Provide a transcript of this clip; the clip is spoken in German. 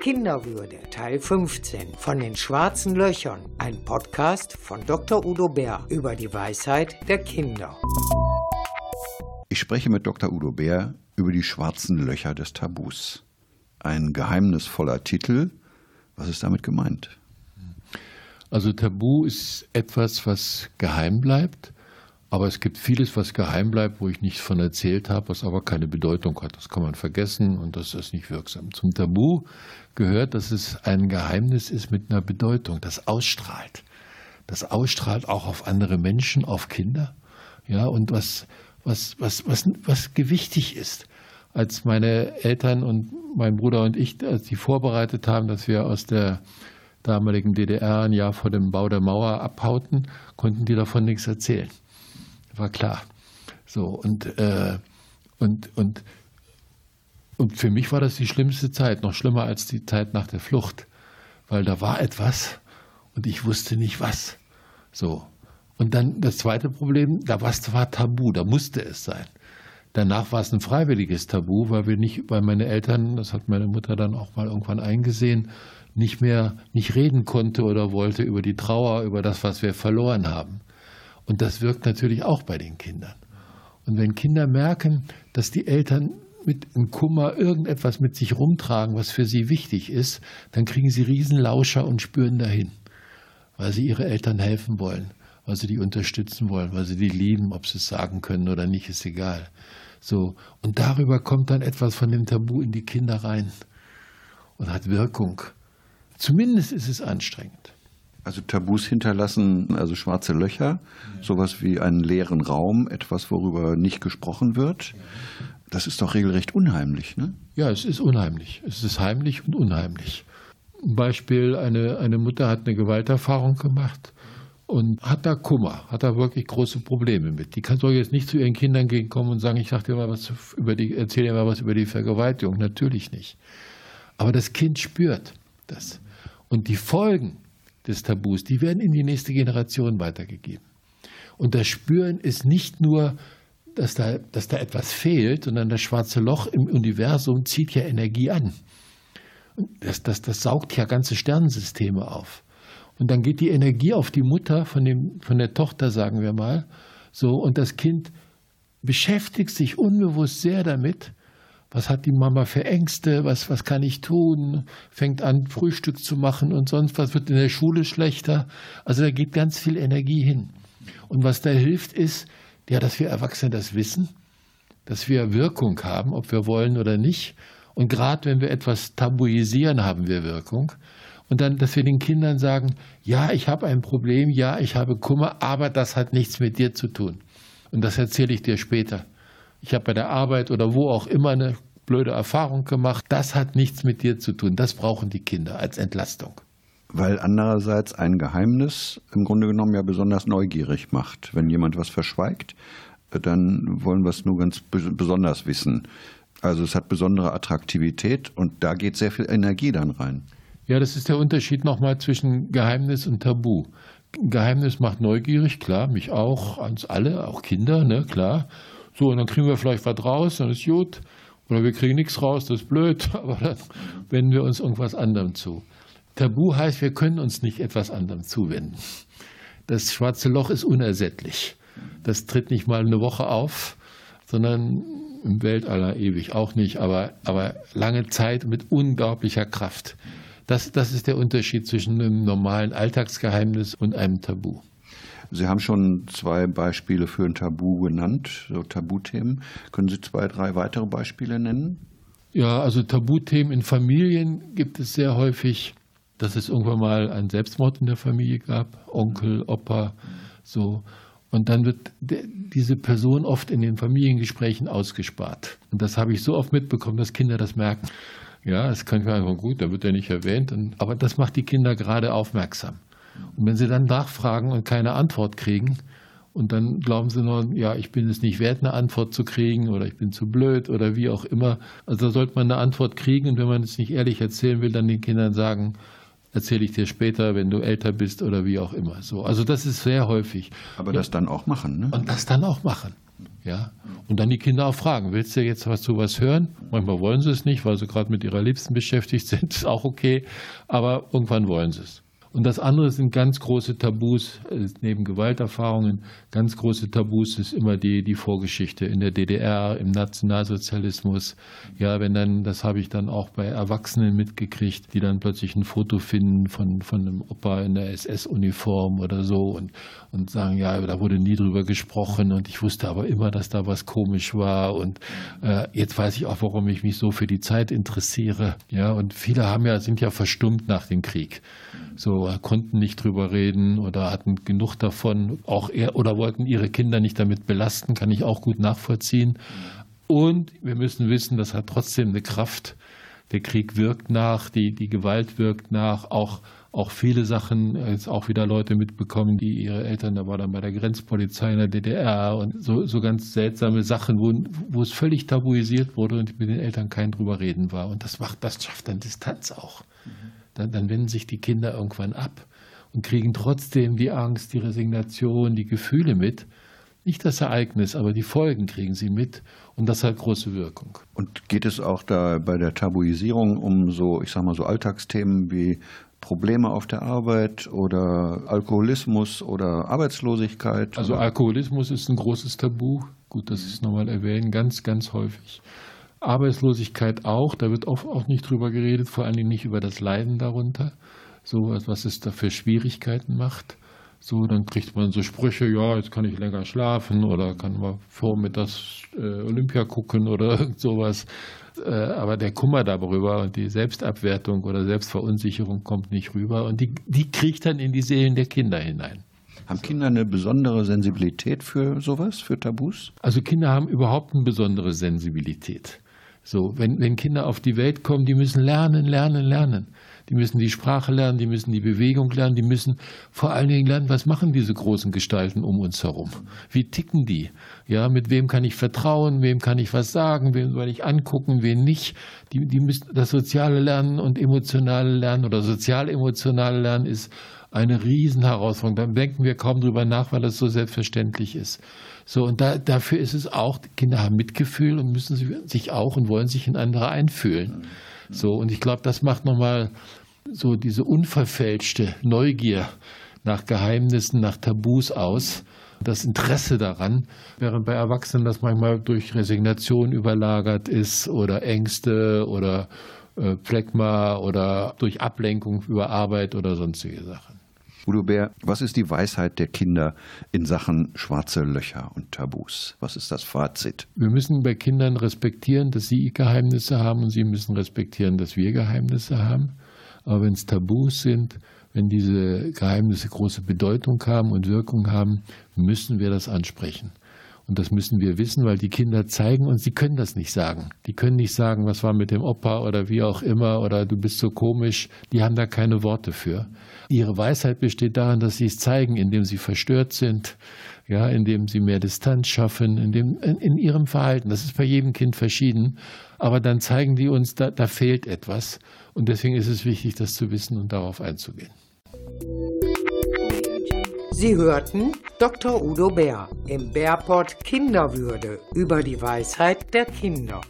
Kinderwürde Teil 15 von den schwarzen Löchern. Ein Podcast von Dr. Udo Bär über die Weisheit der Kinder. Ich spreche mit Dr. Udo Bär über die schwarzen Löcher des Tabus. Ein geheimnisvoller Titel. Was ist damit gemeint? Also Tabu ist etwas, was geheim bleibt aber es gibt vieles, was geheim bleibt, wo ich nichts von erzählt habe, was aber keine Bedeutung hat. Das kann man vergessen und das ist nicht wirksam. Zum Tabu gehört, dass es ein Geheimnis ist mit einer Bedeutung, das ausstrahlt. Das ausstrahlt auch auf andere Menschen, auf Kinder. Ja, und was, was, was, was, was gewichtig ist. Als meine Eltern und mein Bruder und ich, als die vorbereitet haben, dass wir aus der damaligen DDR ein Jahr vor dem Bau der Mauer abhauten, konnten die davon nichts erzählen war klar. So, und, äh, und, und, und für mich war das die schlimmste Zeit, noch schlimmer als die Zeit nach der Flucht, weil da war etwas und ich wusste nicht was. So. Und dann das zweite Problem, da war Tabu, da musste es sein. Danach war es ein freiwilliges Tabu, weil wir nicht, weil meine Eltern, das hat meine Mutter dann auch mal irgendwann eingesehen, nicht mehr nicht reden konnte oder wollte über die Trauer, über das, was wir verloren haben. Und das wirkt natürlich auch bei den Kindern. Und wenn Kinder merken, dass die Eltern mit einem Kummer irgendetwas mit sich rumtragen, was für sie wichtig ist, dann kriegen sie Riesenlauscher und spüren dahin, weil sie ihre Eltern helfen wollen, weil sie die unterstützen wollen, weil sie die lieben, ob sie es sagen können oder nicht, ist egal. So. Und darüber kommt dann etwas von dem Tabu in die Kinder rein und hat Wirkung. Zumindest ist es anstrengend. Also Tabus hinterlassen, also schwarze Löcher, sowas wie einen leeren Raum, etwas, worüber nicht gesprochen wird. Das ist doch regelrecht unheimlich, ne? Ja, es ist unheimlich. Es ist heimlich und unheimlich. Ein Beispiel, eine, eine Mutter hat eine Gewalterfahrung gemacht und hat da Kummer, hat da wirklich große Probleme mit. Die kann soll jetzt nicht zu ihren Kindern gegenkommen und sagen, ich sag dir mal was über die, erzähl dir mal was über die Vergewaltigung. Natürlich nicht. Aber das Kind spürt das. Und die Folgen des Tabus, die werden in die nächste Generation weitergegeben. Und das Spüren ist nicht nur, dass da, dass da etwas fehlt, sondern das schwarze Loch im Universum zieht ja Energie an. Das, das, das saugt ja ganze Sternensysteme auf. Und dann geht die Energie auf die Mutter von, dem, von der Tochter, sagen wir mal, so, und das Kind beschäftigt sich unbewusst sehr damit, was hat die Mama für Ängste, was, was kann ich tun, fängt an, Frühstück zu machen und sonst was, wird in der Schule schlechter. Also da geht ganz viel Energie hin. Und was da hilft, ist, ja, dass wir Erwachsene das wissen, dass wir Wirkung haben, ob wir wollen oder nicht. Und gerade wenn wir etwas tabuisieren, haben wir Wirkung. Und dann, dass wir den Kindern sagen, ja, ich habe ein Problem, ja, ich habe Kummer, aber das hat nichts mit dir zu tun. Und das erzähle ich dir später ich habe bei der Arbeit oder wo auch immer eine blöde Erfahrung gemacht. Das hat nichts mit dir zu tun. Das brauchen die Kinder als Entlastung. Weil andererseits ein Geheimnis im Grunde genommen ja besonders neugierig macht. Wenn jemand was verschweigt, dann wollen wir es nur ganz besonders wissen. Also es hat besondere Attraktivität und da geht sehr viel Energie dann rein. Ja, das ist der Unterschied nochmal zwischen Geheimnis und Tabu. Geheimnis macht neugierig, klar, mich auch, uns alle, auch Kinder, ne, klar. So, und dann kriegen wir vielleicht was raus, dann ist gut. Oder wir kriegen nichts raus, das ist blöd, aber dann wenden wir uns irgendwas anderem zu. Tabu heißt, wir können uns nicht etwas anderem zuwenden. Das schwarze Loch ist unersättlich. Das tritt nicht mal eine Woche auf, sondern im Weltaller ewig auch nicht, aber, aber lange Zeit mit unglaublicher Kraft. Das, das ist der Unterschied zwischen einem normalen Alltagsgeheimnis und einem Tabu. Sie haben schon zwei Beispiele für ein Tabu genannt, so Tabuthemen. Können Sie zwei, drei weitere Beispiele nennen? Ja, also Tabuthemen in Familien gibt es sehr häufig, dass es irgendwann mal einen Selbstmord in der Familie gab, Onkel, Opa, so. Und dann wird diese Person oft in den Familiengesprächen ausgespart. Und das habe ich so oft mitbekommen, dass Kinder das merken. Ja, es kann einfach gut, da wird er nicht erwähnt. aber das macht die Kinder gerade aufmerksam. Und wenn sie dann nachfragen und keine Antwort kriegen, und dann glauben sie nur, ja, ich bin es nicht wert, eine Antwort zu kriegen oder ich bin zu blöd oder wie auch immer. Also da sollte man eine Antwort kriegen und wenn man es nicht ehrlich erzählen will, dann den Kindern sagen, erzähle ich dir später, wenn du älter bist oder wie auch immer. So, also das ist sehr häufig. Aber das dann auch machen, ne? Und das dann auch machen. Ja, und dann die Kinder auch fragen, willst du jetzt was zu was hören? Manchmal wollen sie es nicht, weil sie gerade mit ihrer Liebsten beschäftigt sind, ist auch okay, aber irgendwann wollen sie es. Und das andere sind ganz große Tabus, äh, neben Gewalterfahrungen, ganz große Tabus ist immer die, die Vorgeschichte in der DDR, im Nationalsozialismus. Ja, wenn dann, das habe ich dann auch bei Erwachsenen mitgekriegt, die dann plötzlich ein Foto finden von, von einem Opa in der SS-Uniform oder so und, und sagen, ja, da wurde nie drüber gesprochen und ich wusste aber immer, dass da was komisch war und äh, jetzt weiß ich auch, warum ich mich so für die Zeit interessiere. Ja, und viele haben ja, sind ja verstummt nach dem Krieg so konnten nicht drüber reden oder hatten genug davon, auch er, oder wollten ihre Kinder nicht damit belasten, kann ich auch gut nachvollziehen. Und wir müssen wissen, das hat trotzdem eine Kraft. Der Krieg wirkt nach, die, die Gewalt wirkt nach, auch, auch viele Sachen, jetzt auch wieder Leute mitbekommen, die ihre Eltern, da war dann bei der Grenzpolizei in der DDR und so, so ganz seltsame Sachen, wo, wo es völlig tabuisiert wurde und mit den Eltern kein drüber reden war. Und das macht, das schafft dann Distanz auch. Mhm dann, wenden sich die Kinder irgendwann ab und kriegen trotzdem die Angst, die Resignation, die Gefühle mit. Nicht das Ereignis, aber die Folgen kriegen sie mit und das hat große Wirkung. Und geht es auch da bei der Tabuisierung um so, ich sag mal so Alltagsthemen wie Probleme auf der Arbeit oder Alkoholismus oder Arbeitslosigkeit? Also Alkoholismus ist ein großes Tabu. Gut, dass Sie es nochmal erwähnen, ganz, ganz häufig. Arbeitslosigkeit auch, da wird oft auch nicht drüber geredet, vor allen Dingen nicht über das Leiden darunter, so was es da für Schwierigkeiten macht. So, dann kriegt man so Sprüche, ja, jetzt kann ich länger schlafen oder kann man vormittags äh, Olympia gucken oder irgend sowas. Äh, aber der Kummer darüber und die Selbstabwertung oder Selbstverunsicherung kommt nicht rüber und die, die kriegt dann in die Seelen der Kinder hinein. Haben Kinder eine besondere Sensibilität für sowas, für Tabus? Also Kinder haben überhaupt eine besondere Sensibilität. So, wenn, wenn Kinder auf die Welt kommen, die müssen lernen, lernen, lernen. Die müssen die Sprache lernen, die müssen die Bewegung lernen, die müssen vor allen Dingen lernen, was machen diese großen Gestalten um uns herum? Wie ticken die? Ja, mit wem kann ich vertrauen? Wem kann ich was sagen? Wem soll ich angucken? Wen nicht? Die, die müssen das soziale Lernen und emotionale Lernen oder sozial-emotionale Lernen ist eine Riesenherausforderung. Da denken wir kaum drüber nach, weil das so selbstverständlich ist. So, und da, dafür ist es auch, Kinder haben Mitgefühl und müssen sich auch und wollen sich in andere einfühlen. So, und ich glaube, das macht nochmal so diese unverfälschte Neugier nach Geheimnissen, nach Tabus aus, das Interesse daran, während bei Erwachsenen das manchmal durch Resignation überlagert ist oder Ängste oder äh, Phlegma oder durch Ablenkung über Arbeit oder sonstige Sachen. Udo Bär, was ist die Weisheit der Kinder in Sachen schwarze Löcher und Tabus? Was ist das Fazit? Wir müssen bei Kindern respektieren, dass sie Geheimnisse haben und sie müssen respektieren, dass wir Geheimnisse haben. Aber wenn es Tabus sind, wenn diese Geheimnisse große Bedeutung haben und Wirkung haben, müssen wir das ansprechen. Und das müssen wir wissen, weil die Kinder zeigen uns, sie können das nicht sagen. Die können nicht sagen, was war mit dem Opa oder wie auch immer oder du bist so komisch. Die haben da keine Worte für. Ihre Weisheit besteht darin, dass sie es zeigen, indem sie verstört sind, ja, indem sie mehr Distanz schaffen, indem, in, in ihrem Verhalten. Das ist bei jedem Kind verschieden. Aber dann zeigen die uns, da, da fehlt etwas. Und deswegen ist es wichtig, das zu wissen und darauf einzugehen. Sie hörten Dr. Udo Bär im Bärport Kinderwürde über die Weisheit der Kinder.